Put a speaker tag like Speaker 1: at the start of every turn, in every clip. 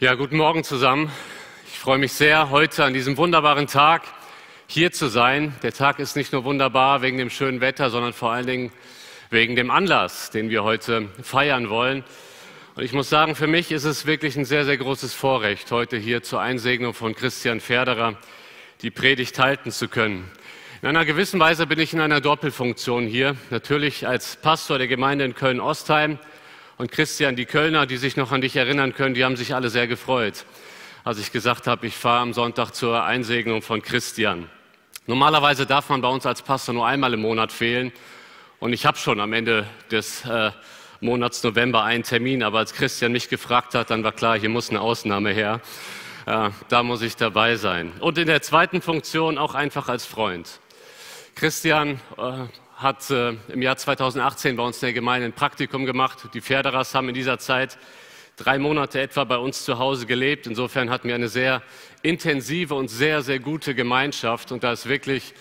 Speaker 1: Ja, guten Morgen zusammen. Ich freue mich sehr, heute an diesem wunderbaren Tag hier zu sein. Der Tag ist nicht nur wunderbar wegen dem schönen Wetter, sondern vor allen Dingen wegen dem Anlass, den wir heute feiern wollen. Und ich muss sagen, für mich ist es wirklich ein sehr, sehr großes Vorrecht, heute hier zur Einsegnung von Christian Ferderer die Predigt halten zu können. In einer gewissen Weise bin ich in einer Doppelfunktion hier. Natürlich als Pastor der Gemeinde in Köln-Ostheim, und Christian, die Kölner, die sich noch an dich erinnern können, die haben sich alle sehr gefreut, als ich gesagt habe, ich fahre am Sonntag zur Einsegnung von Christian. Normalerweise darf man bei uns als Pastor nur einmal im Monat fehlen. Und ich habe schon am Ende des äh, Monats November einen Termin. Aber als Christian mich gefragt hat, dann war klar, hier muss eine Ausnahme her. Äh, da muss ich dabei sein. Und in der zweiten Funktion auch einfach als Freund. Christian äh, hat äh, im Jahr 2018 bei uns in der Gemeinde ein Praktikum gemacht. Die Pferderers haben in dieser Zeit drei Monate etwa bei uns zu Hause gelebt. Insofern hatten wir eine sehr intensive und sehr, sehr gute Gemeinschaft. Und da ist wirklich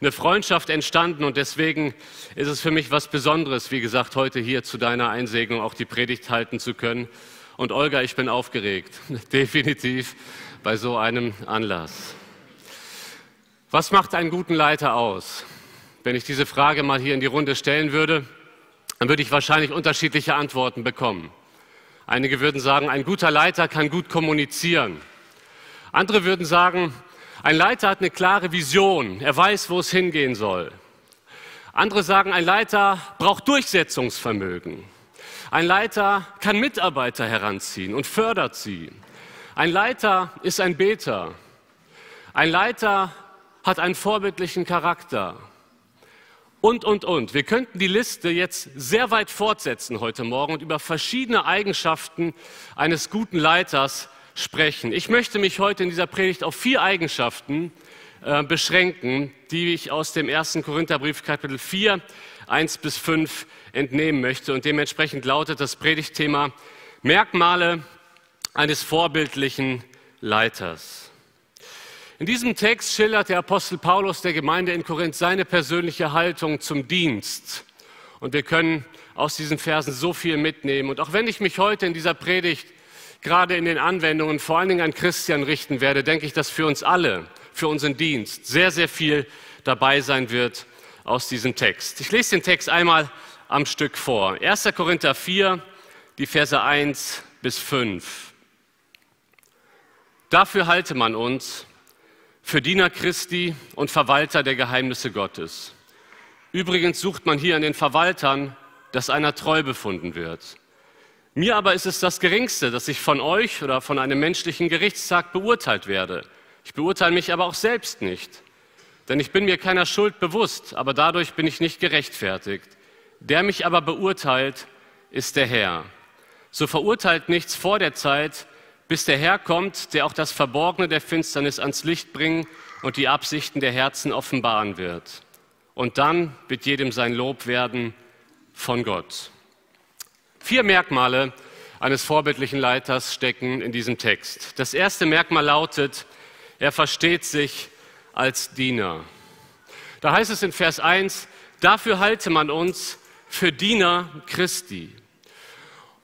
Speaker 1: eine Freundschaft entstanden. Und deswegen ist es für mich was Besonderes, wie gesagt, heute hier zu deiner Einsegnung auch die Predigt halten zu können. Und Olga, ich bin aufgeregt, definitiv bei so einem Anlass. Was macht einen guten Leiter aus? Wenn ich diese Frage mal hier in die Runde stellen würde, dann würde ich wahrscheinlich unterschiedliche Antworten bekommen. Einige würden sagen, ein guter Leiter kann gut kommunizieren. Andere würden sagen, ein Leiter hat eine klare Vision, er weiß, wo es hingehen soll. Andere sagen, ein Leiter braucht Durchsetzungsvermögen. Ein Leiter kann Mitarbeiter heranziehen und fördert sie. Ein Leiter ist ein Beter. Ein Leiter hat einen vorbildlichen Charakter und, und, und. Wir könnten die Liste jetzt sehr weit fortsetzen heute Morgen und über verschiedene Eigenschaften eines guten Leiters sprechen. Ich möchte mich heute in dieser Predigt auf vier Eigenschaften äh, beschränken, die ich aus dem ersten Korintherbrief Kapitel 4, 1 bis 5 entnehmen möchte. Und dementsprechend lautet das Predigtthema Merkmale eines vorbildlichen Leiters. In diesem Text schildert der Apostel Paulus der Gemeinde in Korinth seine persönliche Haltung zum Dienst. Und wir können aus diesen Versen so viel mitnehmen. Und auch wenn ich mich heute in dieser Predigt gerade in den Anwendungen vor allen Dingen an Christian richten werde, denke ich, dass für uns alle, für unseren Dienst sehr, sehr viel dabei sein wird aus diesem Text. Ich lese den Text einmal am Stück vor. 1. Korinther 4, die Verse 1 bis 5. Dafür halte man uns, für Diener Christi und Verwalter der Geheimnisse Gottes. Übrigens sucht man hier an den Verwaltern, dass einer treu befunden wird. Mir aber ist es das Geringste, dass ich von euch oder von einem menschlichen Gerichtstag beurteilt werde. Ich beurteile mich aber auch selbst nicht. Denn ich bin mir keiner Schuld bewusst, aber dadurch bin ich nicht gerechtfertigt. Der mich aber beurteilt, ist der Herr. So verurteilt nichts vor der Zeit, bis der Herr kommt, der auch das Verborgene der Finsternis ans Licht bringen und die Absichten der Herzen offenbaren wird. Und dann wird jedem sein Lob werden von Gott. Vier Merkmale eines vorbildlichen Leiters stecken in diesem Text. Das erste Merkmal lautet, er versteht sich als Diener. Da heißt es in Vers 1, dafür halte man uns für Diener Christi.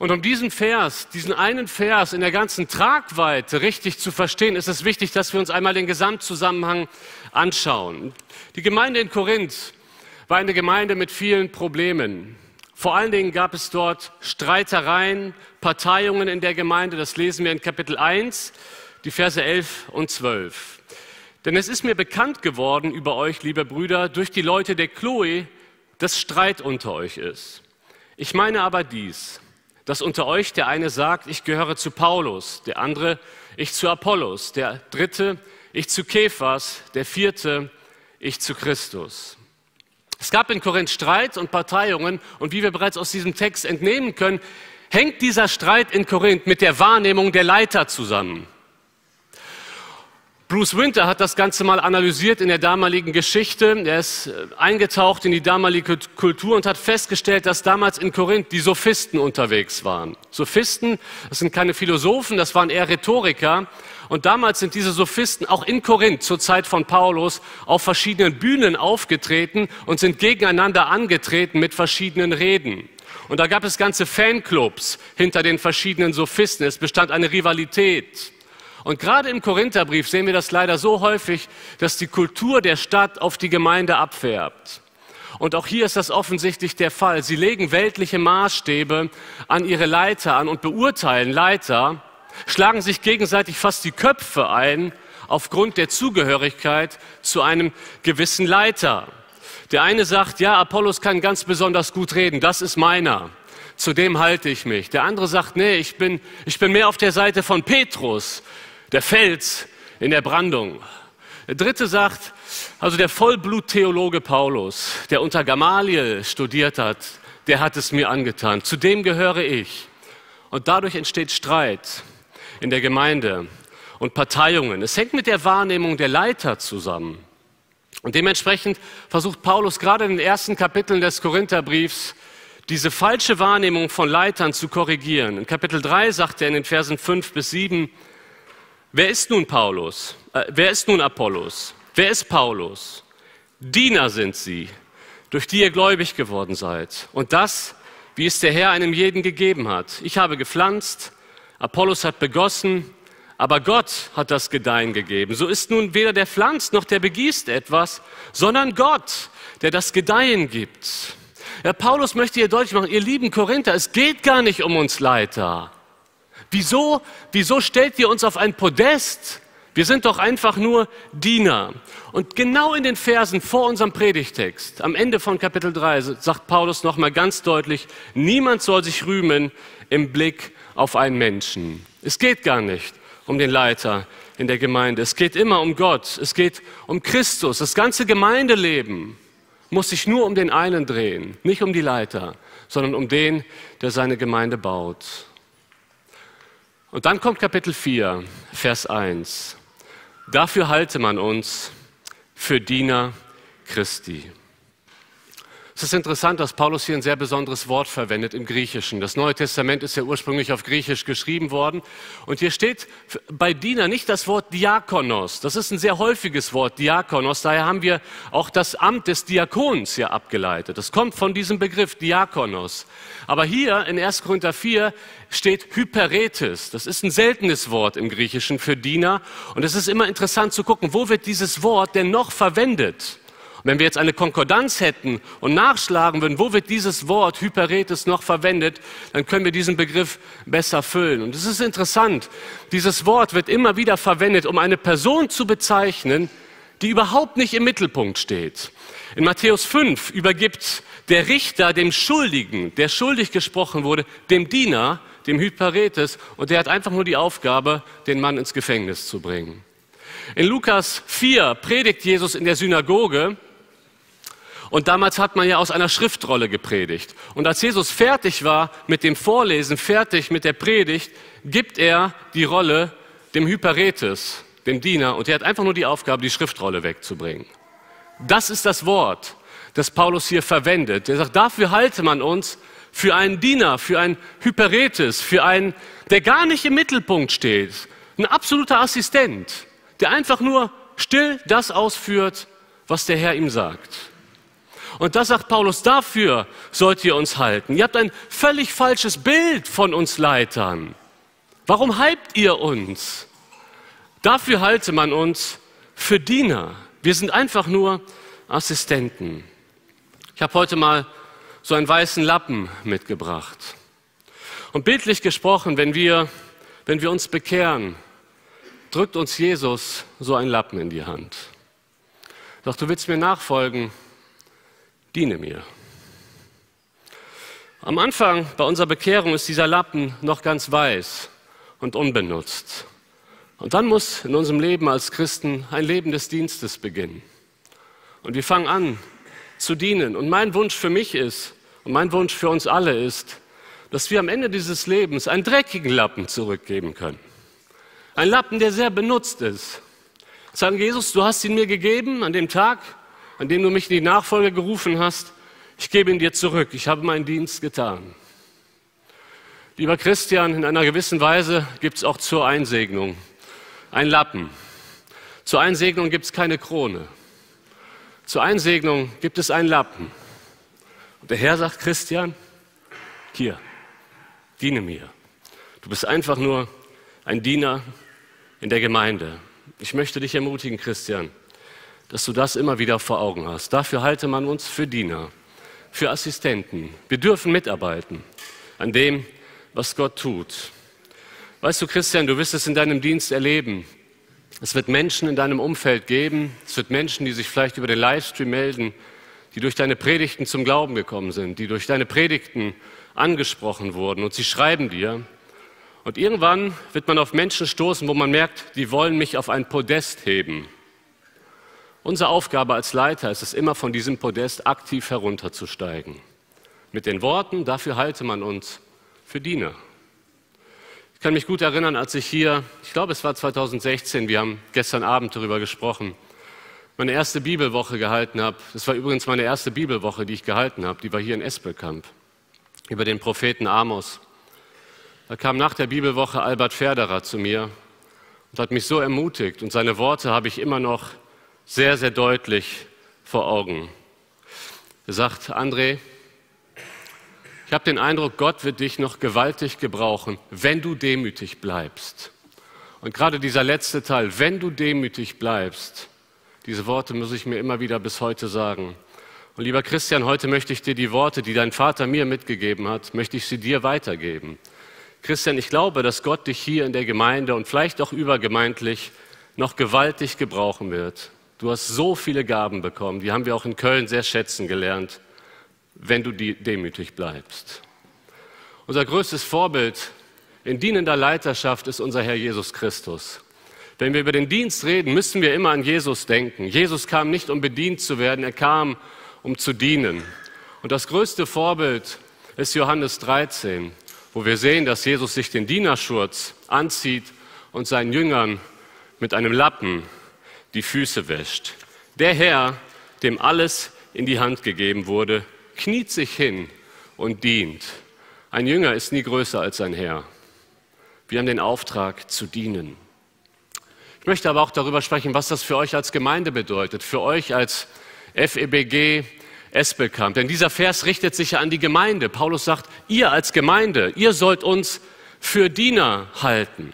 Speaker 1: Und um diesen Vers, diesen einen Vers in der ganzen Tragweite richtig zu verstehen, ist es wichtig, dass wir uns einmal den Gesamtzusammenhang anschauen. Die Gemeinde in Korinth war eine Gemeinde mit vielen Problemen. Vor allen Dingen gab es dort Streitereien, Parteiungen in der Gemeinde. Das lesen wir in Kapitel 1, die Verse 11 und 12. Denn es ist mir bekannt geworden über euch, liebe Brüder, durch die Leute der Chloe, dass Streit unter euch ist. Ich meine aber dies, dass unter euch der eine sagt, ich gehöre zu Paulus, der andere, ich zu Apollos, der dritte, ich zu Kephas, der vierte, ich zu Christus. Es gab in Korinth Streit und Parteiungen und wie wir bereits aus diesem Text entnehmen können, hängt dieser Streit in Korinth mit der Wahrnehmung der Leiter zusammen. Bruce Winter hat das Ganze mal analysiert in der damaligen Geschichte. Er ist äh, eingetaucht in die damalige Kultur und hat festgestellt, dass damals in Korinth die Sophisten unterwegs waren. Sophisten, das sind keine Philosophen, das waren eher Rhetoriker. Und damals sind diese Sophisten auch in Korinth zur Zeit von Paulus auf verschiedenen Bühnen aufgetreten und sind gegeneinander angetreten mit verschiedenen Reden. Und da gab es ganze Fanclubs hinter den verschiedenen Sophisten. Es bestand eine Rivalität. Und gerade im Korintherbrief sehen wir das leider so häufig, dass die Kultur der Stadt auf die Gemeinde abfärbt. Und auch hier ist das offensichtlich der Fall. Sie legen weltliche Maßstäbe an ihre Leiter an und beurteilen Leiter, schlagen sich gegenseitig fast die Köpfe ein aufgrund der Zugehörigkeit zu einem gewissen Leiter. Der eine sagt, ja, Apollos kann ganz besonders gut reden, das ist meiner. Zu dem halte ich mich. Der andere sagt, nee, ich bin, ich bin mehr auf der Seite von Petrus, der Fels in der Brandung. Der dritte sagt, also der Vollbluttheologe Paulus, der unter Gamaliel studiert hat, der hat es mir angetan. Zu dem gehöre ich. Und dadurch entsteht Streit in der Gemeinde und Parteiungen. Es hängt mit der Wahrnehmung der Leiter zusammen. Und dementsprechend versucht Paulus gerade in den ersten Kapiteln des Korintherbriefs diese falsche Wahrnehmung von Leitern zu korrigieren. In Kapitel 3 sagt er in den Versen 5 bis 7, wer ist nun Paulus? Äh, wer ist nun Apollos? Wer ist Paulus? Diener sind sie, durch die ihr gläubig geworden seid. Und das, wie es der Herr einem jeden gegeben hat. Ich habe gepflanzt, Apollos hat begossen, aber Gott hat das Gedeihen gegeben. So ist nun weder der pflanzt noch der begießt etwas, sondern Gott, der das Gedeihen gibt. Ja, Paulus möchte hier deutlich machen, ihr lieben Korinther, es geht gar nicht um uns Leiter. Wieso, wieso stellt ihr uns auf ein Podest? Wir sind doch einfach nur Diener. Und genau in den Versen vor unserem Predigtext, am Ende von Kapitel 3, sagt Paulus nochmal ganz deutlich, niemand soll sich rühmen im Blick auf einen Menschen. Es geht gar nicht um den Leiter in der Gemeinde. Es geht immer um Gott. Es geht um Christus. Das ganze Gemeindeleben muss sich nur um den einen drehen. Nicht um die Leiter, sondern um den, der seine Gemeinde baut. Und dann kommt Kapitel 4, Vers 1. Dafür halte man uns für Diener Christi. Es ist interessant, dass Paulus hier ein sehr besonderes Wort verwendet im Griechischen. Das Neue Testament ist ja ursprünglich auf Griechisch geschrieben worden. Und hier steht bei Diener nicht das Wort Diakonos. Das ist ein sehr häufiges Wort, Diakonos. Daher haben wir auch das Amt des Diakons ja abgeleitet. Das kommt von diesem Begriff Diakonos. Aber hier in 1. Korinther 4 steht Hyperetes. Das ist ein seltenes Wort im Griechischen für Diener. Und es ist immer interessant zu gucken, wo wird dieses Wort denn noch verwendet? Wenn wir jetzt eine Konkordanz hätten und nachschlagen würden, wo wird dieses Wort Hyperetes noch verwendet, dann können wir diesen Begriff besser füllen. Und es ist interessant, dieses Wort wird immer wieder verwendet, um eine Person zu bezeichnen, die überhaupt nicht im Mittelpunkt steht. In Matthäus 5 übergibt der Richter dem Schuldigen, der schuldig gesprochen wurde, dem Diener, dem Hyperetes, und der hat einfach nur die Aufgabe, den Mann ins Gefängnis zu bringen. In Lukas 4 predigt Jesus in der Synagoge und damals hat man ja aus einer Schriftrolle gepredigt. Und als Jesus fertig war mit dem Vorlesen, fertig mit der Predigt, gibt er die Rolle dem Hyperetes, dem Diener, und er hat einfach nur die Aufgabe, die Schriftrolle wegzubringen. Das ist das Wort, das Paulus hier verwendet. Er sagt, dafür halte man uns für einen Diener, für einen Hyperetes, für einen, der gar nicht im Mittelpunkt steht, ein absoluter Assistent, der einfach nur still das ausführt, was der Herr ihm sagt. Und das sagt Paulus, dafür sollt ihr uns halten. Ihr habt ein völlig falsches Bild von uns Leitern. Warum hypt ihr uns? Dafür halte man uns für Diener. Wir sind einfach nur Assistenten. Ich habe heute mal so einen weißen Lappen mitgebracht. Und bildlich gesprochen, wenn wir, wenn wir uns bekehren, drückt uns Jesus so einen Lappen in die Hand. Doch du willst mir nachfolgen, diene mir. Am Anfang bei unserer Bekehrung ist dieser Lappen noch ganz weiß und unbenutzt. Und dann muss in unserem Leben als Christen ein Leben des Dienstes beginnen. Und wir fangen an zu dienen. Und mein Wunsch für mich ist, und mein Wunsch für uns alle ist, dass wir am Ende dieses Lebens einen dreckigen Lappen zurückgeben können. Ein Lappen, der sehr benutzt ist. Sagen, Jesus, du hast ihn mir gegeben an dem Tag, an dem du mich in die Nachfolge gerufen hast, ich gebe ihn dir zurück. Ich habe meinen Dienst getan. Lieber Christian, in einer gewissen Weise gibt es auch zur Einsegnung ein Lappen. Zur Einsegnung gibt es keine Krone. Zur Einsegnung gibt es einen Lappen. Und der Herr sagt, Christian, hier, diene mir. Du bist einfach nur ein Diener in der Gemeinde. Ich möchte dich ermutigen, Christian, dass du das immer wieder vor Augen hast. Dafür halte man uns für Diener, für Assistenten. Wir dürfen mitarbeiten an dem, was Gott tut. Weißt du, Christian, du wirst es in deinem Dienst erleben. Es wird Menschen in deinem Umfeld geben, es wird Menschen, die sich vielleicht über den Livestream melden, die durch deine Predigten zum Glauben gekommen sind, die durch deine Predigten angesprochen wurden und sie schreiben dir. Und irgendwann wird man auf Menschen stoßen, wo man merkt, die wollen mich auf ein Podest heben. Unsere Aufgabe als Leiter ist es immer, von diesem Podest aktiv herunterzusteigen. Mit den Worten, dafür halte man uns für Diener. Ich kann mich gut erinnern, als ich hier, ich glaube es war 2016, wir haben gestern Abend darüber gesprochen, meine erste Bibelwoche gehalten habe. Das war übrigens meine erste Bibelwoche, die ich gehalten habe. Die war hier in Espelkamp über den Propheten Amos. Da kam nach der Bibelwoche Albert Ferderer zu mir und hat mich so ermutigt und seine Worte habe ich immer noch sehr, sehr deutlich vor Augen. Er sagt, André, ich habe den Eindruck, Gott wird dich noch gewaltig gebrauchen, wenn du demütig bleibst. Und gerade dieser letzte Teil, wenn du demütig bleibst, diese Worte muss ich mir immer wieder bis heute sagen. Und lieber Christian, heute möchte ich dir die Worte, die dein Vater mir mitgegeben hat, möchte ich sie dir weitergeben. Christian, ich glaube, dass Gott dich hier in der Gemeinde und vielleicht auch übergemeindlich noch gewaltig gebrauchen wird. Du hast so viele Gaben bekommen, die haben wir auch in Köln sehr schätzen gelernt, wenn du demütig bleibst. Unser größtes Vorbild in dienender Leiterschaft ist unser Herr Jesus Christus. Wenn wir über den Dienst reden, müssen wir immer an Jesus denken. Jesus kam nicht, um bedient zu werden, er kam, um zu dienen. Und das größte Vorbild ist Johannes 13, wo wir sehen, dass Jesus sich den Dienerschurz anzieht und seinen Jüngern mit einem Lappen die Füße wäscht. Der Herr, dem alles in die Hand gegeben wurde, kniet sich hin und dient. Ein Jünger ist nie größer als sein Herr. Wir haben den Auftrag zu dienen. Ich möchte aber auch darüber sprechen, was das für euch als Gemeinde bedeutet, für euch als FEBG Espelkamp. Denn dieser Vers richtet sich ja an die Gemeinde. Paulus sagt, ihr als Gemeinde, ihr sollt uns für Diener halten.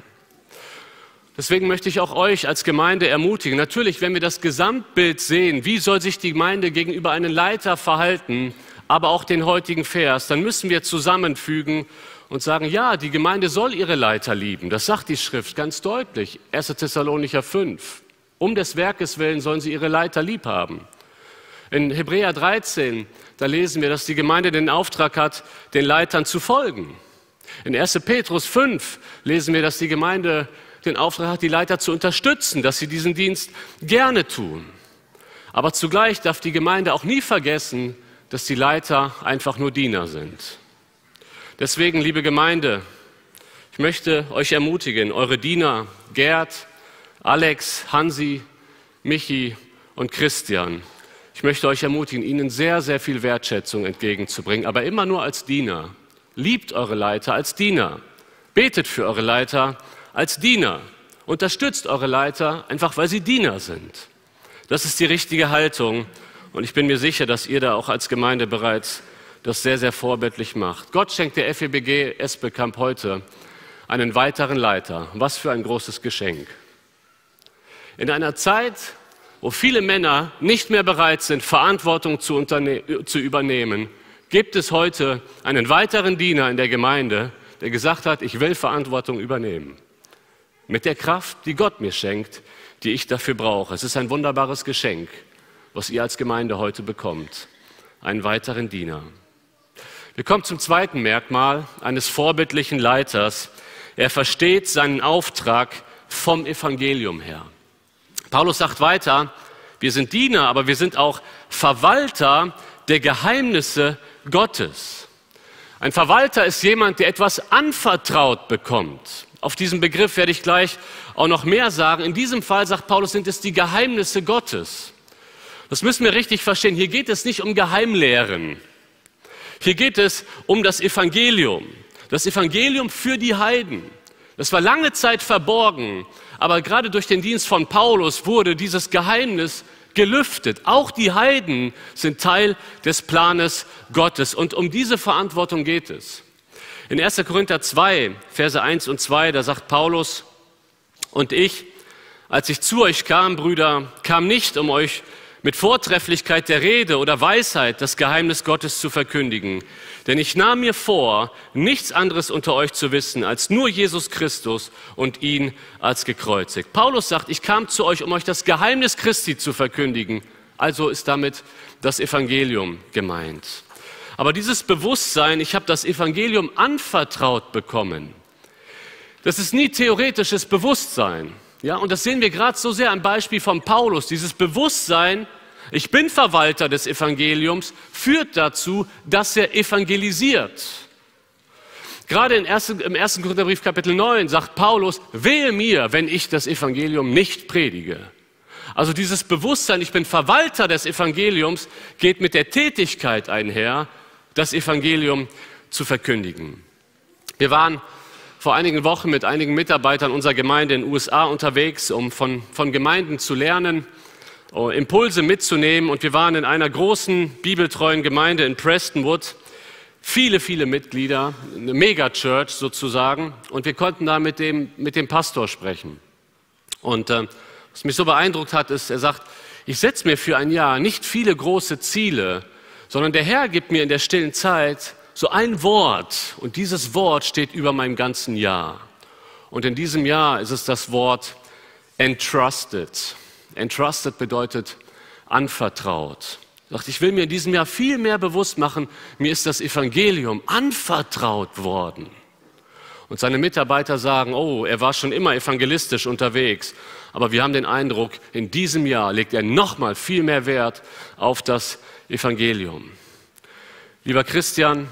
Speaker 1: Deswegen möchte ich auch euch als Gemeinde ermutigen. Natürlich, wenn wir das Gesamtbild sehen, wie soll sich die Gemeinde gegenüber einem Leiter verhalten, aber auch den heutigen Vers, dann müssen wir zusammenfügen und sagen, ja, die Gemeinde soll ihre Leiter lieben. Das sagt die Schrift ganz deutlich. 1. Thessalonicher 5. Um des Werkes willen sollen sie ihre Leiter lieb haben. In Hebräer 13, da lesen wir, dass die Gemeinde den Auftrag hat, den Leitern zu folgen. In 1. Petrus 5 lesen wir, dass die Gemeinde den Auftrag hat, die Leiter zu unterstützen, dass sie diesen Dienst gerne tun. Aber zugleich darf die Gemeinde auch nie vergessen, dass die Leiter einfach nur Diener sind. Deswegen, liebe Gemeinde, ich möchte euch ermutigen, eure Diener Gerd, Alex, Hansi, Michi und Christian, ich möchte euch ermutigen, ihnen sehr, sehr viel Wertschätzung entgegenzubringen, aber immer nur als Diener. Liebt eure Leiter als Diener. Betet für eure Leiter als Diener. Unterstützt eure Leiter einfach, weil sie Diener sind. Das ist die richtige Haltung. Und ich bin mir sicher, dass ihr da auch als Gemeinde bereits das sehr, sehr vorbildlich macht. Gott schenkt der FEBG Espelkamp heute einen weiteren Leiter. Was für ein großes Geschenk. In einer Zeit, wo viele Männer nicht mehr bereit sind, Verantwortung zu, zu übernehmen, gibt es heute einen weiteren Diener in der Gemeinde, der gesagt hat, ich will Verantwortung übernehmen mit der Kraft, die Gott mir schenkt, die ich dafür brauche. Es ist ein wunderbares Geschenk, was ihr als Gemeinde heute bekommt. Einen weiteren Diener. Wir kommen zum zweiten Merkmal eines vorbildlichen Leiters. Er versteht seinen Auftrag vom Evangelium her. Paulus sagt weiter, wir sind Diener, aber wir sind auch Verwalter der Geheimnisse Gottes. Ein Verwalter ist jemand, der etwas anvertraut bekommt. Auf diesen Begriff werde ich gleich auch noch mehr sagen. In diesem Fall, sagt Paulus, sind es die Geheimnisse Gottes. Das müssen wir richtig verstehen. Hier geht es nicht um Geheimlehren. Hier geht es um das Evangelium. Das Evangelium für die Heiden. Das war lange Zeit verborgen, aber gerade durch den Dienst von Paulus wurde dieses Geheimnis gelüftet. Auch die Heiden sind Teil des Planes Gottes und um diese Verantwortung geht es. In 1. Korinther 2, Verse 1 und 2, da sagt Paulus, und ich, als ich zu euch kam, Brüder, kam nicht, um euch mit Vortrefflichkeit der Rede oder Weisheit das Geheimnis Gottes zu verkündigen. Denn ich nahm mir vor, nichts anderes unter euch zu wissen, als nur Jesus Christus und ihn als gekreuzigt. Paulus sagt, ich kam zu euch, um euch das Geheimnis Christi zu verkündigen. Also ist damit das Evangelium gemeint. Aber dieses Bewusstsein, ich habe das Evangelium anvertraut bekommen, das ist nie theoretisches Bewusstsein. Ja, und das sehen wir gerade so sehr am Beispiel von Paulus. Dieses Bewusstsein, ich bin Verwalter des Evangeliums, führt dazu, dass er evangelisiert. Gerade im 1. Korintherbrief Kapitel 9 sagt Paulus, wehe mir, wenn ich das Evangelium nicht predige. Also dieses Bewusstsein, ich bin Verwalter des Evangeliums, geht mit der Tätigkeit einher, das Evangelium zu verkündigen. Wir waren vor einigen Wochen mit einigen Mitarbeitern unserer Gemeinde in den USA unterwegs, um von, von Gemeinden zu lernen, oh, Impulse mitzunehmen. Und wir waren in einer großen bibeltreuen Gemeinde in Prestonwood. Viele, viele Mitglieder, eine Megachurch sozusagen. Und wir konnten da mit dem, mit dem Pastor sprechen. Und äh, was mich so beeindruckt hat, ist, er sagt, ich setze mir für ein Jahr nicht viele große Ziele, sondern der Herr gibt mir in der stillen Zeit so ein Wort und dieses Wort steht über meinem ganzen Jahr. Und in diesem Jahr ist es das Wort entrusted. Entrusted bedeutet anvertraut. Sagt, ich will mir in diesem Jahr viel mehr bewusst machen, mir ist das Evangelium anvertraut worden. Und seine Mitarbeiter sagen, oh, er war schon immer evangelistisch unterwegs, aber wir haben den Eindruck, in diesem Jahr legt er nochmal viel mehr Wert auf das Evangelium. Lieber Christian,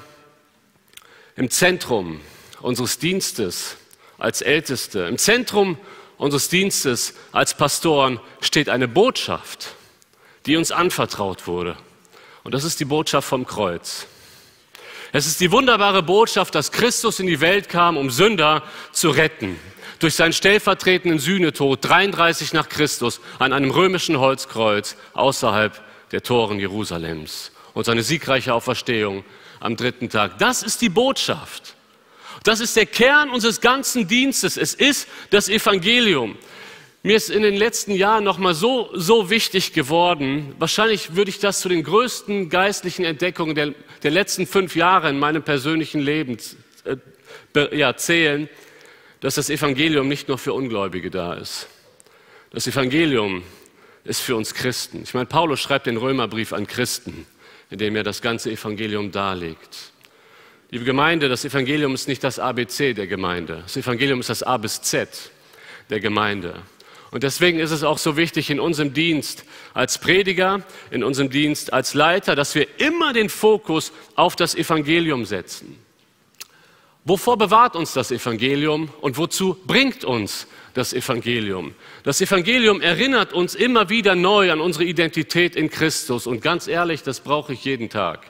Speaker 1: im Zentrum unseres Dienstes als Älteste, im Zentrum unseres Dienstes als Pastoren steht eine Botschaft, die uns anvertraut wurde. Und das ist die Botschaft vom Kreuz. Es ist die wunderbare Botschaft, dass Christus in die Welt kam, um Sünder zu retten. Durch seinen stellvertretenden Sühnetod 33 nach Christus an einem römischen Holzkreuz außerhalb der Toren Jerusalems und seine siegreiche Auferstehung am dritten Tag. Das ist die Botschaft. Das ist der Kern unseres ganzen Dienstes. Es ist das Evangelium. Mir ist in den letzten Jahren noch mal so so wichtig geworden. Wahrscheinlich würde ich das zu den größten geistlichen Entdeckungen der, der letzten fünf Jahre in meinem persönlichen Leben äh, ja, zählen, dass das Evangelium nicht nur für Ungläubige da ist. Das Evangelium ist für uns Christen. Ich meine, Paulus schreibt den Römerbrief an Christen in dem er das ganze Evangelium darlegt. Liebe Gemeinde, das Evangelium ist nicht das ABC der Gemeinde. Das Evangelium ist das A bis Z der Gemeinde. Und deswegen ist es auch so wichtig in unserem Dienst als Prediger, in unserem Dienst als Leiter, dass wir immer den Fokus auf das Evangelium setzen. Wovor bewahrt uns das Evangelium und wozu bringt uns das Evangelium. Das Evangelium erinnert uns immer wieder neu an unsere Identität in Christus. Und ganz ehrlich, das brauche ich jeden Tag.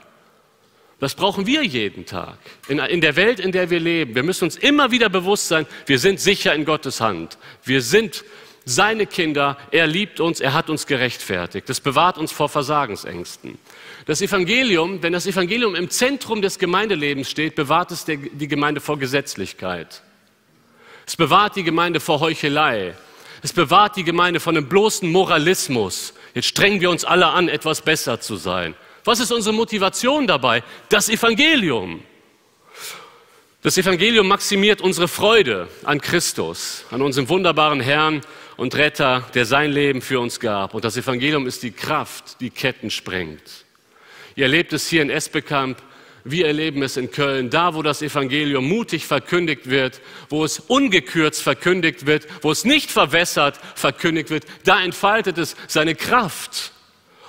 Speaker 1: Das brauchen wir jeden Tag. In, in, der Welt, in der wir leben. Wir müssen uns immer wieder bewusst sein, wir sind sicher in Gottes Hand. Wir sind seine Kinder. Er liebt uns. Er hat uns gerechtfertigt. Das bewahrt uns vor Versagensängsten. Das Evangelium, wenn das Evangelium im Zentrum des Gemeindelebens steht, bewahrt es die Gemeinde vor Gesetzlichkeit. Es bewahrt die Gemeinde vor Heuchelei. Es bewahrt die Gemeinde von einem bloßen Moralismus. Jetzt strengen wir uns alle an, etwas besser zu sein. Was ist unsere Motivation dabei? Das Evangelium. Das Evangelium maximiert unsere Freude an Christus, an unserem wunderbaren Herrn und Retter, der sein Leben für uns gab. Und das Evangelium ist die Kraft, die Ketten sprengt. Ihr erlebt es hier in Esbekamp, wir erleben es in Köln, da wo das Evangelium mutig verkündigt wird, wo es ungekürzt verkündigt wird, wo es nicht verwässert verkündigt wird, da entfaltet es seine Kraft.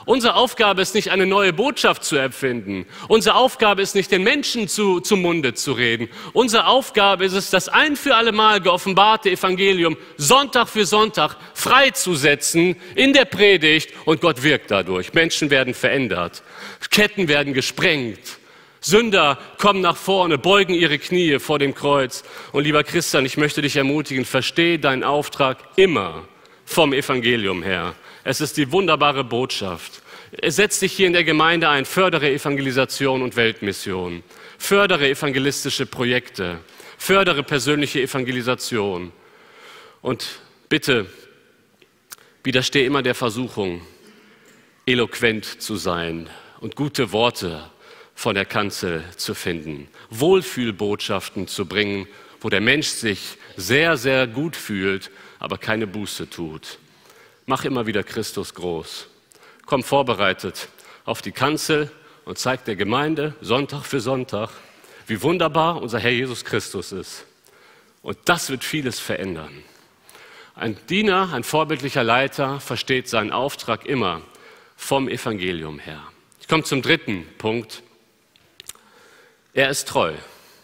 Speaker 1: Unsere Aufgabe ist nicht, eine neue Botschaft zu erfinden. Unsere Aufgabe ist nicht, den Menschen zu, zum Munde zu reden. Unsere Aufgabe ist es, das ein für alle Mal geoffenbarte Evangelium Sonntag für Sonntag freizusetzen in der Predigt und Gott wirkt dadurch. Menschen werden verändert. Ketten werden gesprengt. Sünder kommen nach vorne, beugen ihre Knie vor dem Kreuz. Und lieber Christian, ich möchte dich ermutigen, verstehe deinen Auftrag immer vom Evangelium her. Es ist die wunderbare Botschaft. Setz dich hier in der Gemeinde ein, fördere Evangelisation und Weltmission. Fördere evangelistische Projekte. Fördere persönliche Evangelisation. Und bitte widerstehe immer der Versuchung, eloquent zu sein und gute Worte von der Kanzel zu finden, Wohlfühlbotschaften zu bringen, wo der Mensch sich sehr, sehr gut fühlt, aber keine Buße tut. Mach immer wieder Christus groß. Komm vorbereitet auf die Kanzel und zeig der Gemeinde Sonntag für Sonntag, wie wunderbar unser Herr Jesus Christus ist. Und das wird vieles verändern. Ein Diener, ein vorbildlicher Leiter versteht seinen Auftrag immer vom Evangelium her. Ich komme zum dritten Punkt. Er ist treu.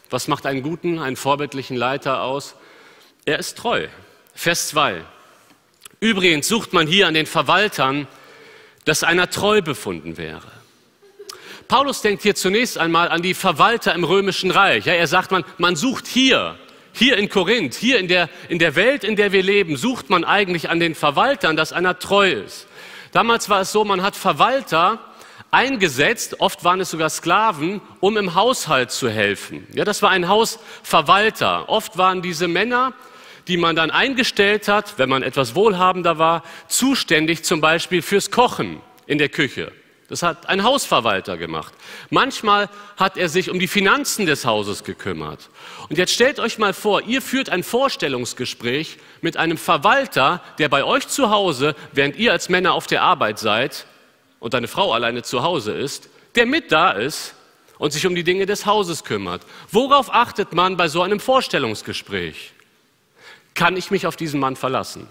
Speaker 1: Was macht einen guten, einen vorbildlichen Leiter aus? Er ist treu. Vers 2. Übrigens sucht man hier an den Verwaltern, dass einer treu befunden wäre. Paulus denkt hier zunächst einmal an die Verwalter im römischen Reich. Ja, er sagt, man, man sucht hier, hier in Korinth, hier in der, in der Welt, in der wir leben, sucht man eigentlich an den Verwaltern, dass einer treu ist. Damals war es so, man hat Verwalter eingesetzt, oft waren es sogar Sklaven, um im Haushalt zu helfen. Ja, das war ein Hausverwalter. Oft waren diese Männer, die man dann eingestellt hat, wenn man etwas wohlhabender war, zuständig zum Beispiel fürs Kochen in der Küche. Das hat ein Hausverwalter gemacht. Manchmal hat er sich um die Finanzen des Hauses gekümmert. Und jetzt stellt euch mal vor, ihr führt ein Vorstellungsgespräch mit einem Verwalter, der bei euch zu Hause, während ihr als Männer auf der Arbeit seid und deine Frau alleine zu Hause ist, der mit da ist und sich um die Dinge des Hauses kümmert. Worauf achtet man bei so einem Vorstellungsgespräch? Kann ich mich auf diesen Mann verlassen?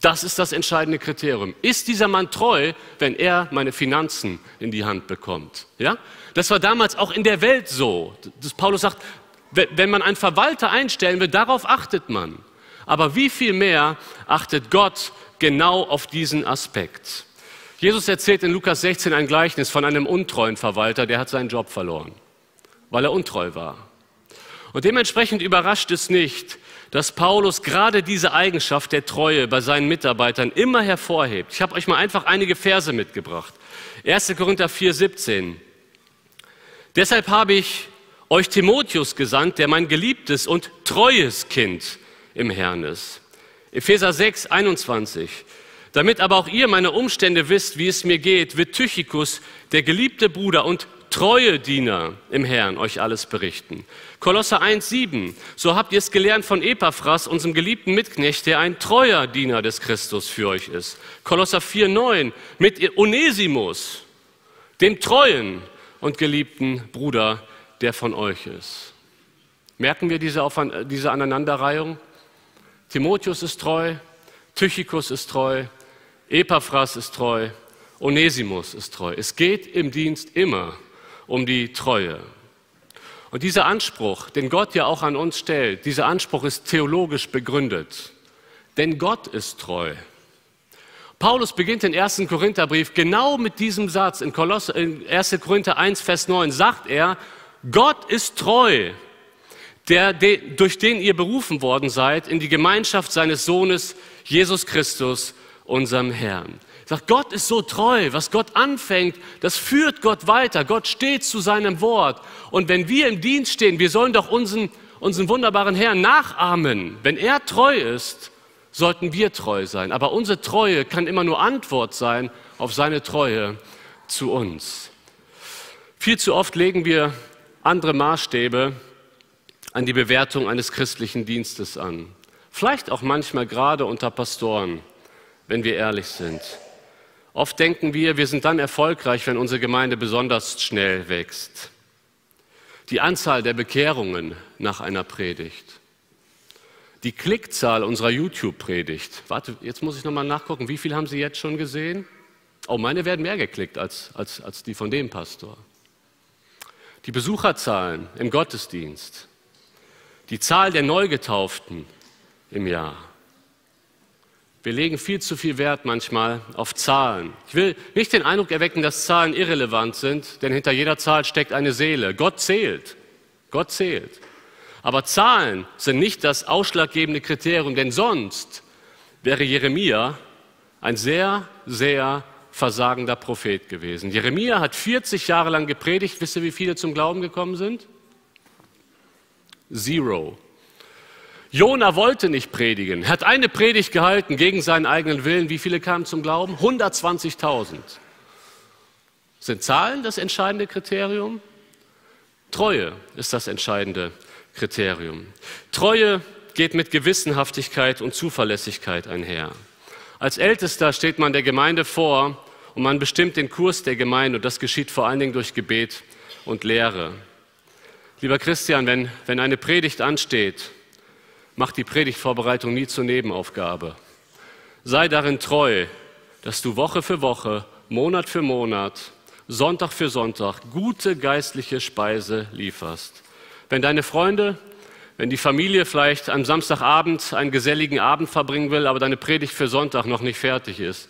Speaker 1: Das ist das entscheidende Kriterium. Ist dieser Mann treu, wenn er meine Finanzen in die Hand bekommt? Ja? Das war damals auch in der Welt so. Das Paulus sagt, wenn man einen Verwalter einstellen will, darauf achtet man. Aber wie viel mehr achtet Gott genau auf diesen Aspekt? Jesus erzählt in Lukas 16 ein Gleichnis von einem untreuen Verwalter, der hat seinen Job verloren, weil er untreu war. Und dementsprechend überrascht es nicht, dass Paulus gerade diese Eigenschaft der Treue bei seinen Mitarbeitern immer hervorhebt. Ich habe euch mal einfach einige Verse mitgebracht. 1. Korinther 4, 17. Deshalb habe ich euch Timotheus gesandt, der mein geliebtes und treues Kind im Herrn ist. Epheser 6, 21. Damit aber auch ihr meine Umstände wisst, wie es mir geht, wird Tychikus, der geliebte Bruder und treue Diener im Herrn euch alles berichten. Kolosser 1,7. So habt ihr es gelernt von Epaphras, unserem geliebten Mitknecht, der ein treuer Diener des Christus für euch ist. Kolosser 4,9. Mit Onesimus, dem treuen und geliebten Bruder, der von euch ist. Merken wir diese, diese Aneinanderreihung? Timotheus ist treu, Tychikus ist treu, Epaphras ist treu, Onesimus ist treu. Es geht im Dienst immer um die Treue. Und dieser Anspruch, den Gott ja auch an uns stellt, dieser Anspruch ist theologisch begründet. Denn Gott ist treu. Paulus beginnt den ersten Korintherbrief genau mit diesem Satz. In, Kolosse, in 1. Korinther 1, Vers 9 sagt er, Gott ist treu, der, durch den ihr berufen worden seid in die Gemeinschaft seines Sohnes Jesus Christus, unserem Herrn. Sagt, Gott ist so treu, was Gott anfängt, das führt Gott weiter. Gott steht zu seinem Wort. Und wenn wir im Dienst stehen, wir sollen doch unseren, unseren wunderbaren Herrn nachahmen. Wenn er treu ist, sollten wir treu sein. Aber unsere Treue kann immer nur Antwort sein auf seine Treue zu uns. Viel zu oft legen wir andere Maßstäbe an die Bewertung eines christlichen Dienstes an. Vielleicht auch manchmal gerade unter Pastoren, wenn wir ehrlich sind. Oft denken wir, wir sind dann erfolgreich, wenn unsere Gemeinde besonders schnell wächst. Die Anzahl der Bekehrungen nach einer Predigt. Die Klickzahl unserer YouTube-Predigt. Warte, jetzt muss ich nochmal nachgucken. Wie viel haben Sie jetzt schon gesehen? Oh, meine werden mehr geklickt als, als, als die von dem Pastor. Die Besucherzahlen im Gottesdienst. Die Zahl der Neugetauften im Jahr. Wir legen viel zu viel Wert manchmal auf Zahlen. Ich will nicht den Eindruck erwecken, dass Zahlen irrelevant sind, denn hinter jeder Zahl steckt eine Seele. Gott zählt. Gott zählt. Aber Zahlen sind nicht das ausschlaggebende Kriterium, denn sonst wäre Jeremia ein sehr, sehr versagender Prophet gewesen. Jeremia hat 40 Jahre lang gepredigt. Wisst ihr, wie viele zum Glauben gekommen sind? Zero. Jona wollte nicht predigen. Er hat eine Predigt gehalten gegen seinen eigenen Willen. Wie viele kamen zum Glauben? 120.000. Sind Zahlen das entscheidende Kriterium? Treue ist das entscheidende Kriterium. Treue geht mit Gewissenhaftigkeit und Zuverlässigkeit einher. Als Ältester steht man der Gemeinde vor und man bestimmt den Kurs der Gemeinde und das geschieht vor allen Dingen durch Gebet und Lehre. Lieber Christian, wenn, wenn eine Predigt ansteht, mach die Predigtvorbereitung nie zur Nebenaufgabe. Sei darin treu, dass du Woche für Woche, Monat für Monat, Sonntag für Sonntag gute geistliche Speise lieferst. Wenn deine Freunde, wenn die Familie vielleicht am Samstagabend einen geselligen Abend verbringen will, aber deine Predigt für Sonntag noch nicht fertig ist.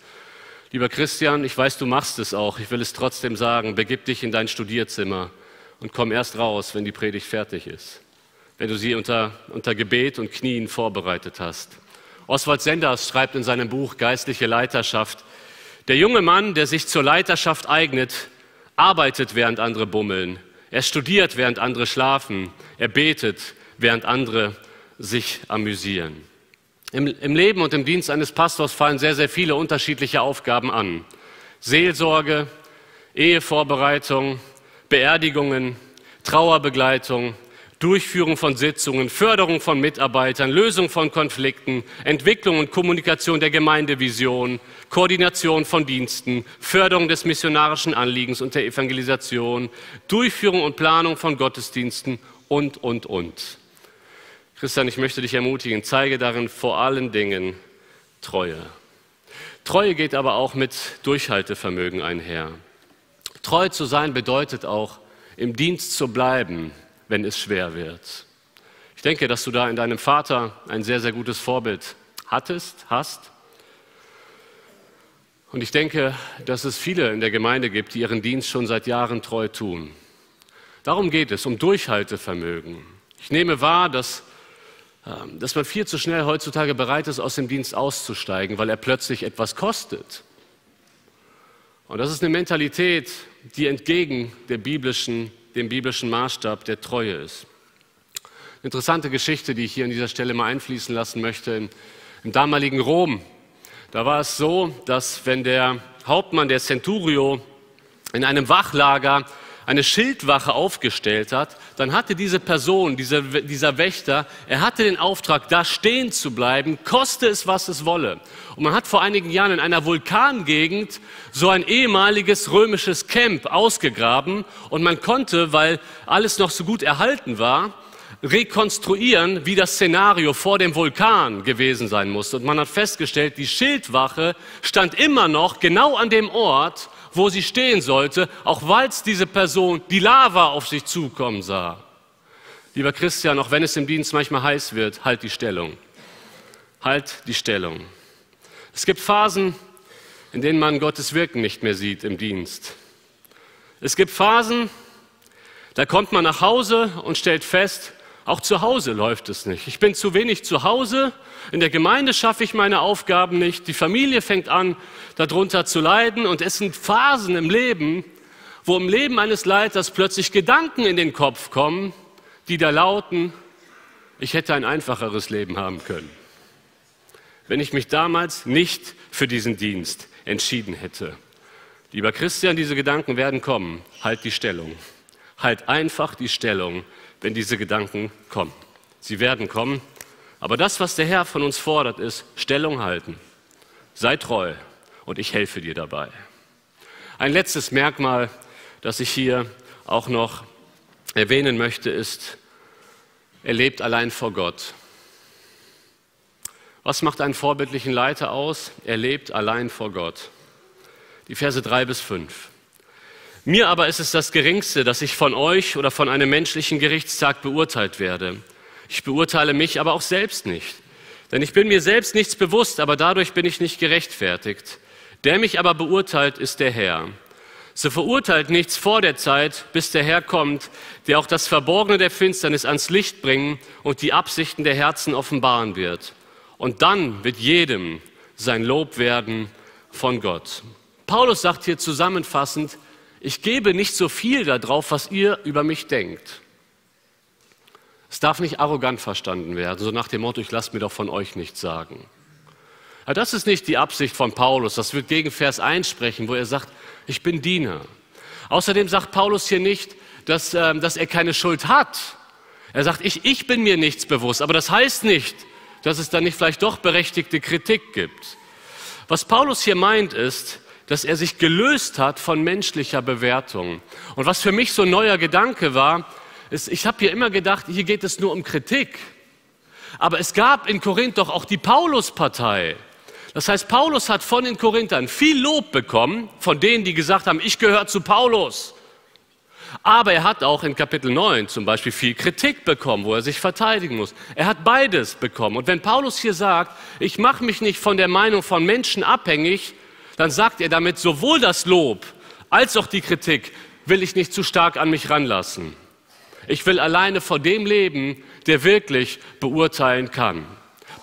Speaker 1: Lieber Christian, ich weiß, du machst es auch. Ich will es trotzdem sagen. Begib dich in dein Studierzimmer und komm erst raus, wenn die Predigt fertig ist, wenn du sie unter, unter Gebet und Knien vorbereitet hast. Oswald Senders schreibt in seinem Buch Geistliche Leiterschaft, der junge Mann, der sich zur Leiterschaft eignet, arbeitet, während andere bummeln. Er studiert, während andere schlafen. Er betet, während andere sich amüsieren. Im, Im, Leben und im Dienst eines Pastors fallen sehr, sehr viele unterschiedliche Aufgaben an. Seelsorge, Ehevorbereitung, Beerdigungen, Trauerbegleitung, Durchführung von Sitzungen, Förderung von Mitarbeitern, Lösung von Konflikten, Entwicklung und Kommunikation der Gemeindevision, Koordination von Diensten, Förderung des missionarischen Anliegens und der Evangelisation, Durchführung und Planung von Gottesdiensten und, und, und. Christian, ich möchte dich ermutigen, zeige darin vor allen Dingen Treue. Treue geht aber auch mit Durchhaltevermögen einher. Treu zu sein bedeutet auch, im Dienst zu bleiben, wenn es schwer wird. Ich denke, dass du da in deinem Vater ein sehr, sehr gutes Vorbild hattest, hast. Und ich denke, dass es viele in der Gemeinde gibt, die ihren Dienst schon seit Jahren treu tun. Darum geht es, um Durchhaltevermögen. Ich nehme wahr, dass, ähm, dass man viel zu schnell heutzutage bereit ist, aus dem Dienst auszusteigen, weil er plötzlich etwas kostet. Und das ist eine Mentalität, die entgegen biblischen, dem biblischen Maßstab der Treue ist. Interessante Geschichte, die ich hier an dieser Stelle mal einfließen lassen möchte. Im, Im damaligen Rom, da war es so, dass wenn der Hauptmann der Centurio in einem Wachlager eine Schildwache aufgestellt hat, dann hatte diese Person, dieser, dieser Wächter, er hatte den Auftrag, da stehen zu bleiben, koste es, was es wolle. Und man hat vor einigen Jahren in einer Vulkangegend so ein ehemaliges römisches Camp ausgegraben und man konnte, weil alles noch so gut erhalten war, rekonstruieren, wie das Szenario vor dem Vulkan gewesen sein musste. Und man hat festgestellt, die Schildwache stand immer noch genau an dem Ort, wo sie stehen sollte, auch weil es diese Person die Lava auf sich zukommen sah. Lieber Christian, auch wenn es im Dienst manchmal heiß wird, halt die Stellung. Halt die Stellung. Es gibt Phasen, in denen man Gottes Wirken nicht mehr sieht im Dienst. Es gibt Phasen, da kommt man nach Hause und stellt fest, auch zu Hause läuft es nicht. Ich bin zu wenig zu Hause. In der Gemeinde schaffe ich meine Aufgaben nicht. Die Familie fängt an, darunter zu leiden. Und es sind Phasen im Leben, wo im Leben eines Leiters plötzlich Gedanken in den Kopf kommen, die da lauten, ich hätte ein einfacheres Leben haben können, wenn ich mich damals nicht für diesen Dienst entschieden hätte. Lieber Christian, diese Gedanken werden kommen. Halt die Stellung. Halt einfach die Stellung wenn diese Gedanken kommen. Sie werden kommen. Aber das, was der Herr von uns fordert, ist Stellung halten. Sei treu und ich helfe dir dabei. Ein letztes Merkmal, das ich hier auch noch erwähnen möchte, ist, er lebt allein vor Gott. Was macht einen vorbildlichen Leiter aus? Er lebt allein vor Gott. Die Verse 3 bis 5. Mir aber ist es das Geringste, dass ich von euch oder von einem menschlichen Gerichtstag beurteilt werde. Ich beurteile mich aber auch selbst nicht. Denn ich bin mir selbst nichts bewusst, aber dadurch bin ich nicht gerechtfertigt. Der mich aber beurteilt, ist der Herr. So verurteilt nichts vor der Zeit, bis der Herr kommt, der auch das Verborgene der Finsternis ans Licht bringen und die Absichten der Herzen offenbaren wird. Und dann wird jedem sein Lob werden von Gott. Paulus sagt hier zusammenfassend, ich gebe nicht so viel darauf, was ihr über mich denkt. Es darf nicht arrogant verstanden werden, so nach dem Motto, ich lasse mir doch von euch nichts sagen. Aber das ist nicht die Absicht von Paulus. Das wird gegen Vers 1 sprechen, wo er sagt, ich bin Diener. Außerdem sagt Paulus hier nicht, dass, äh, dass er keine Schuld hat. Er sagt, ich, ich bin mir nichts bewusst. Aber das heißt nicht, dass es dann nicht vielleicht doch berechtigte Kritik gibt. Was Paulus hier meint ist, dass er sich gelöst hat von menschlicher Bewertung. Und was für mich so ein neuer Gedanke war, ist, ich habe hier immer gedacht, hier geht es nur um Kritik. Aber es gab in Korinth doch auch die Pauluspartei. Das heißt, Paulus hat von den Korinthern viel Lob bekommen, von denen, die gesagt haben, ich gehöre zu Paulus. Aber er hat auch in Kapitel 9 zum Beispiel viel Kritik bekommen, wo er sich verteidigen muss. Er hat beides bekommen. Und wenn Paulus hier sagt, ich mache mich nicht von der Meinung von Menschen abhängig, dann sagt er damit, sowohl das Lob als auch die Kritik will ich nicht zu stark an mich ranlassen. Ich will alleine vor dem leben, der wirklich beurteilen kann.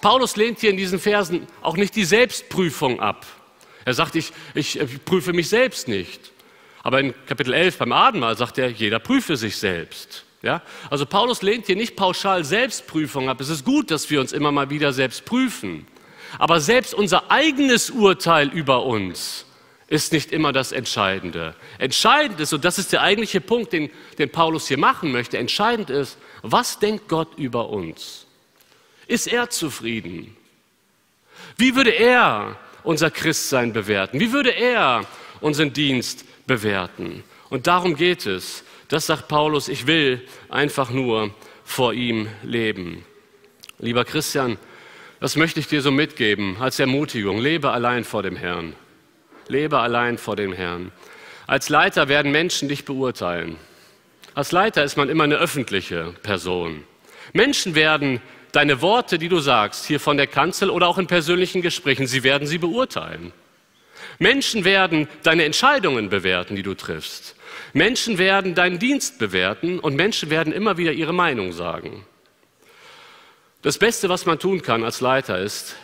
Speaker 1: Paulus lehnt hier in diesen Versen auch nicht die Selbstprüfung ab. Er sagt, ich, ich, ich prüfe mich selbst nicht. Aber in Kapitel 11 beim Abendmahl sagt er, jeder prüfe sich selbst. Ja? Also Paulus lehnt hier nicht pauschal Selbstprüfung ab. Es ist gut, dass wir uns immer mal wieder selbst prüfen. Aber selbst unser eigenes Urteil über uns ist nicht immer das Entscheidende. Entscheidend ist, und das ist der eigentliche Punkt, den, den Paulus hier machen möchte, entscheidend ist, was denkt Gott über uns? Ist er zufrieden? Wie würde er unser Christsein bewerten? Wie würde er unseren Dienst bewerten? Und darum geht es. Das sagt Paulus, ich will einfach nur vor ihm leben. Lieber Christian, das möchte ich dir so mitgeben als Ermutigung. Lebe allein vor dem Herrn. Lebe allein vor dem Herrn. Als Leiter werden Menschen dich beurteilen. Als Leiter ist man immer eine öffentliche Person. Menschen werden deine Worte, die du sagst, hier von der Kanzel oder auch in persönlichen Gesprächen, sie werden sie beurteilen. Menschen werden deine Entscheidungen bewerten, die du triffst. Menschen werden deinen Dienst bewerten und Menschen werden immer wieder ihre Meinung sagen. Das Beste, was man tun kann als Leiter, ist,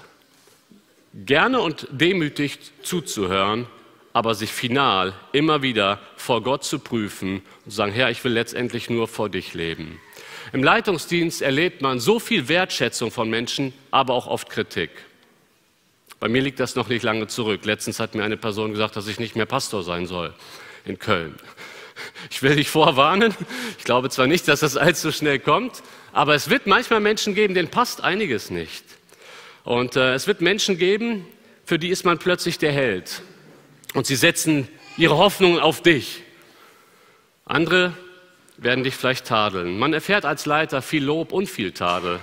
Speaker 1: gerne und demütig zuzuhören, aber sich final immer wieder vor Gott zu prüfen und zu sagen, Herr, ich will letztendlich nur vor dich leben. Im Leitungsdienst erlebt man so viel Wertschätzung von Menschen, aber auch oft Kritik. Bei mir liegt das noch nicht lange zurück. Letztens hat mir eine Person gesagt, dass ich nicht mehr Pastor sein soll in Köln. Ich will dich vorwarnen. Ich glaube zwar nicht, dass das allzu schnell kommt, aber es wird manchmal Menschen geben, denen passt einiges nicht. Und äh, es wird Menschen geben, für die ist man plötzlich der Held. Und sie setzen ihre Hoffnungen auf dich. Andere werden dich vielleicht tadeln. Man erfährt als Leiter viel Lob und viel Tadel.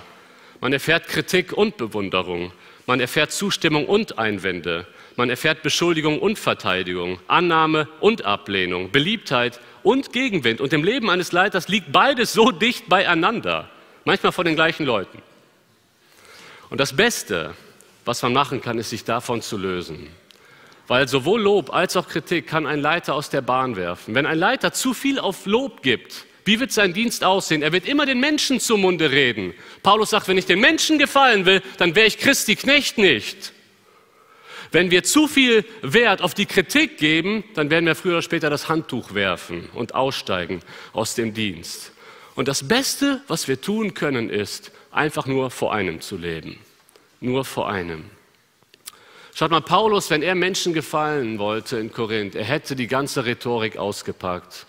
Speaker 1: Man erfährt Kritik und Bewunderung. Man erfährt Zustimmung und Einwände. Man erfährt Beschuldigung und Verteidigung, Annahme und Ablehnung, Beliebtheit und Gegenwind. Und im Leben eines Leiters liegt beides so dicht beieinander manchmal von den gleichen Leuten. Und das Beste, was man machen kann, ist, sich davon zu lösen. Weil sowohl Lob als auch Kritik kann ein Leiter aus der Bahn werfen. Wenn ein Leiter zu viel auf Lob gibt, wie wird sein Dienst aussehen? Er wird immer den Menschen zum Munde reden. Paulus sagt, wenn ich den Menschen gefallen will, dann wäre ich Christi Knecht nicht. Wenn wir zu viel Wert auf die Kritik geben, dann werden wir früher oder später das Handtuch werfen und aussteigen aus dem Dienst. Und das Beste, was wir tun können, ist, einfach nur vor einem zu leben. Nur vor einem. Schaut mal, Paulus, wenn er Menschen gefallen wollte in Korinth, er hätte die ganze Rhetorik ausgepackt.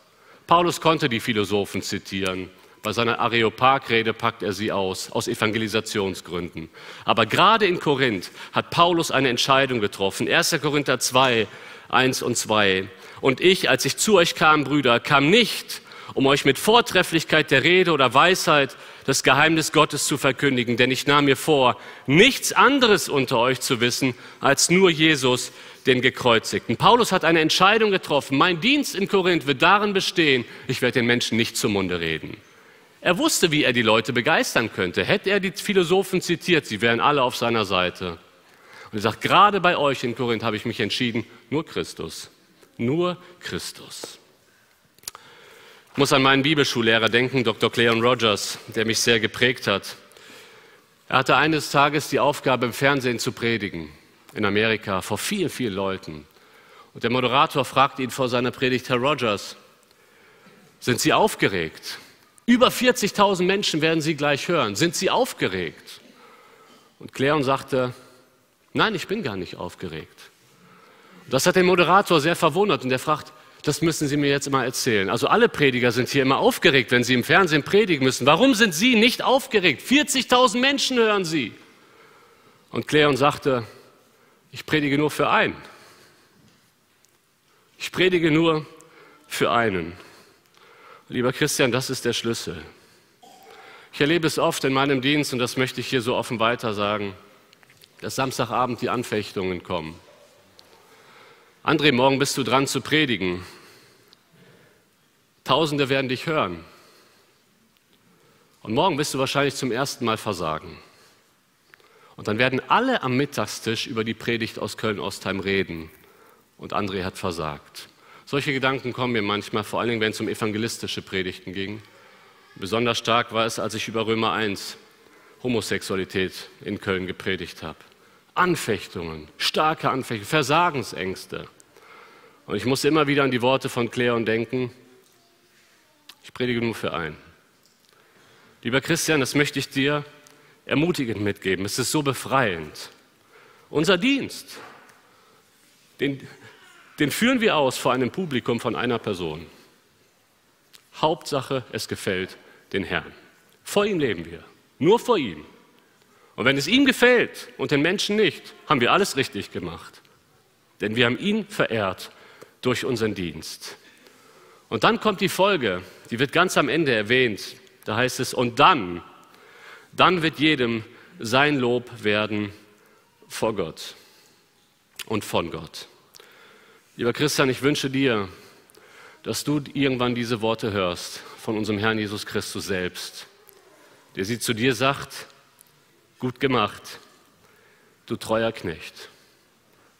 Speaker 1: Paulus konnte die Philosophen zitieren. Bei seiner Areopagrede packt er sie aus, aus Evangelisationsgründen. Aber gerade in Korinth hat Paulus eine Entscheidung getroffen. 1. Korinther 2, 1 und 2. Und ich, als ich zu euch kam, Brüder, kam nicht, um euch mit Vortrefflichkeit der Rede oder Weisheit das Geheimnis Gottes zu verkündigen, denn ich nahm mir vor, nichts anderes unter euch zu wissen als nur Jesus, den Gekreuzigten. Paulus hat eine Entscheidung getroffen. Mein Dienst in Korinth wird darin bestehen, ich werde den Menschen nicht zum Munde reden. Er wusste, wie er die Leute begeistern könnte. Hätte er die Philosophen zitiert, sie wären alle auf seiner Seite. Und er sagt, gerade bei euch in Korinth habe ich mich entschieden, nur Christus. Nur Christus. Ich muss an meinen Bibelschullehrer denken, Dr. Cleon Rogers, der mich sehr geprägt hat. Er hatte eines Tages die Aufgabe, im Fernsehen zu predigen, in Amerika, vor vielen, vielen Leuten. Und der Moderator fragt ihn vor seiner Predigt, Herr Rogers, sind Sie aufgeregt? Über 40.000 Menschen werden Sie gleich hören. Sind Sie aufgeregt? Und Cleon sagte, nein, ich bin gar nicht aufgeregt. Das hat den Moderator sehr verwundert und er fragt, das müssen Sie mir jetzt immer erzählen. Also alle Prediger sind hier immer aufgeregt, wenn sie im Fernsehen predigen müssen. Warum sind Sie nicht aufgeregt? 40.000 Menschen hören Sie. Und Cleon sagte, ich predige nur für einen. Ich predige nur für einen. Lieber Christian, das ist der Schlüssel. Ich erlebe es oft in meinem Dienst, und das möchte ich hier so offen weiter sagen, dass Samstagabend die Anfechtungen kommen. André, morgen bist du dran zu predigen. Tausende werden dich hören. Und morgen wirst du wahrscheinlich zum ersten Mal versagen. Und dann werden alle am Mittagstisch über die Predigt aus Köln-Ostheim reden. Und André hat versagt. Solche Gedanken kommen mir manchmal, vor allen Dingen, wenn es um evangelistische Predigten ging. Besonders stark war es, als ich über Römer 1 Homosexualität in Köln gepredigt habe. Anfechtungen, starke Anfechtungen, Versagensängste. Und ich musste immer wieder an die Worte von Cleon denken. Ich predige nur für einen. Lieber Christian, das möchte ich dir ermutigend mitgeben. Es ist so befreiend. Unser Dienst, den, den führen wir aus vor einem Publikum von einer Person. Hauptsache, es gefällt den Herrn. Vor ihm leben wir, nur vor ihm. Und wenn es ihm gefällt und den Menschen nicht, haben wir alles richtig gemacht. Denn wir haben ihn verehrt durch unseren Dienst. Und dann kommt die Folge, die wird ganz am Ende erwähnt. Da heißt es, und dann, dann wird jedem sein Lob werden vor Gott und von Gott. Lieber Christian, ich wünsche dir, dass du irgendwann diese Worte hörst von unserem Herrn Jesus Christus selbst, der sie zu dir sagt, gut gemacht, du treuer Knecht.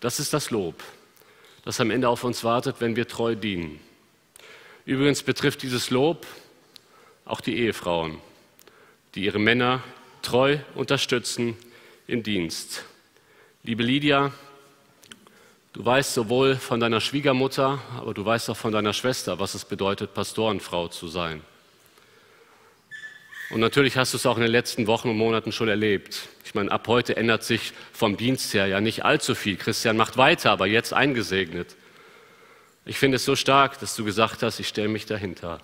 Speaker 1: Das ist das Lob, das am Ende auf uns wartet, wenn wir treu dienen. Übrigens betrifft dieses Lob auch die Ehefrauen, die ihre Männer treu unterstützen im Dienst. Liebe Lydia, du weißt sowohl von deiner Schwiegermutter, aber du weißt auch von deiner Schwester, was es bedeutet, Pastorenfrau zu sein. Und natürlich hast du es auch in den letzten Wochen und Monaten schon erlebt. Ich meine, ab heute ändert sich vom Dienst her ja nicht allzu viel. Christian macht weiter, aber jetzt eingesegnet. Ich finde es so stark, dass du gesagt hast, ich stelle mich dahinter.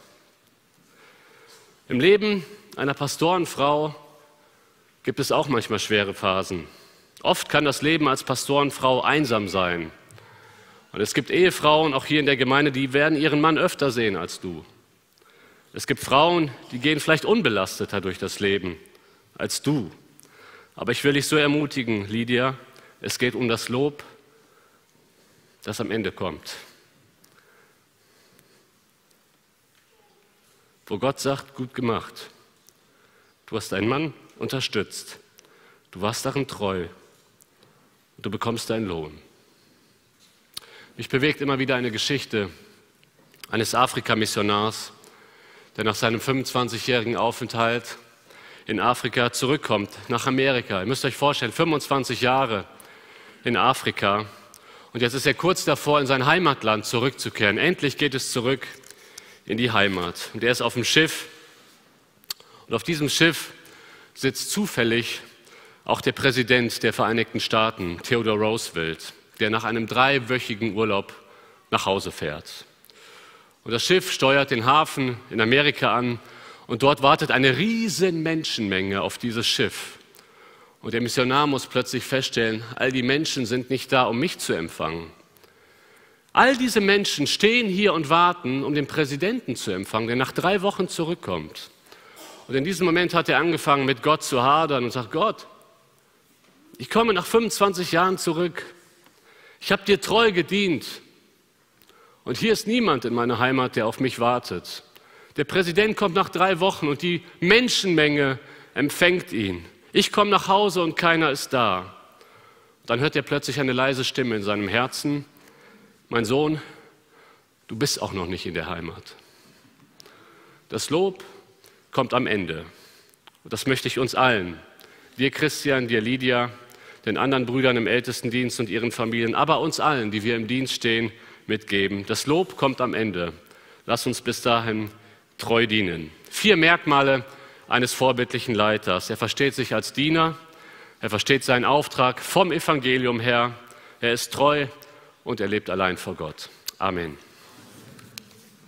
Speaker 1: Im Leben einer Pastorenfrau gibt es auch manchmal schwere Phasen. Oft kann das Leben als Pastorenfrau einsam sein. Und es gibt Ehefrauen, auch hier in der Gemeinde, die werden ihren Mann öfter sehen als du. Es gibt Frauen, die gehen vielleicht unbelasteter durch das Leben als du. Aber ich will dich so ermutigen, Lydia, es geht um das Lob, das am Ende kommt. Wo Gott sagt, gut gemacht. Du hast deinen Mann unterstützt. Du warst darin treu. Du bekommst deinen Lohn. Mich bewegt immer wieder eine Geschichte eines Afrika-Missionars, der nach seinem 25-jährigen Aufenthalt in Afrika zurückkommt, nach Amerika. Ihr müsst euch vorstellen, 25 Jahre in Afrika. Und jetzt ist er kurz davor, in sein Heimatland zurückzukehren. Endlich geht es zurück in die Heimat. Und er ist auf dem Schiff. Und auf diesem Schiff sitzt zufällig auch der Präsident der Vereinigten Staaten, Theodore Roosevelt, der nach einem dreiwöchigen Urlaub nach Hause fährt. Und das Schiff steuert den Hafen in Amerika an und dort wartet eine riesen Menschenmenge auf dieses Schiff. Und der Missionar muss plötzlich feststellen, all die Menschen sind nicht da, um mich zu empfangen. All diese Menschen stehen hier und warten, um den Präsidenten zu empfangen, der nach drei Wochen zurückkommt. Und in diesem Moment hat er angefangen, mit Gott zu hadern und sagt, Gott, ich komme nach 25 Jahren zurück. Ich habe dir treu gedient. Und hier ist niemand in meiner Heimat, der auf mich wartet. Der Präsident kommt nach drei Wochen und die Menschenmenge empfängt ihn. Ich komme nach Hause und keiner ist da. Dann hört er plötzlich eine leise Stimme in seinem Herzen. Mein Sohn, du bist auch noch nicht in der Heimat. Das Lob kommt am Ende. Und das möchte ich uns allen, dir Christian, dir Lydia, den anderen Brüdern im Ältestendienst und ihren Familien, aber uns allen, die wir im Dienst stehen, mitgeben. Das Lob kommt am Ende. Lass uns bis dahin treu dienen. Vier Merkmale eines vorbildlichen Leiters. Er versteht sich als Diener, er versteht seinen Auftrag vom Evangelium her, er ist treu und er lebt allein vor Gott. Amen.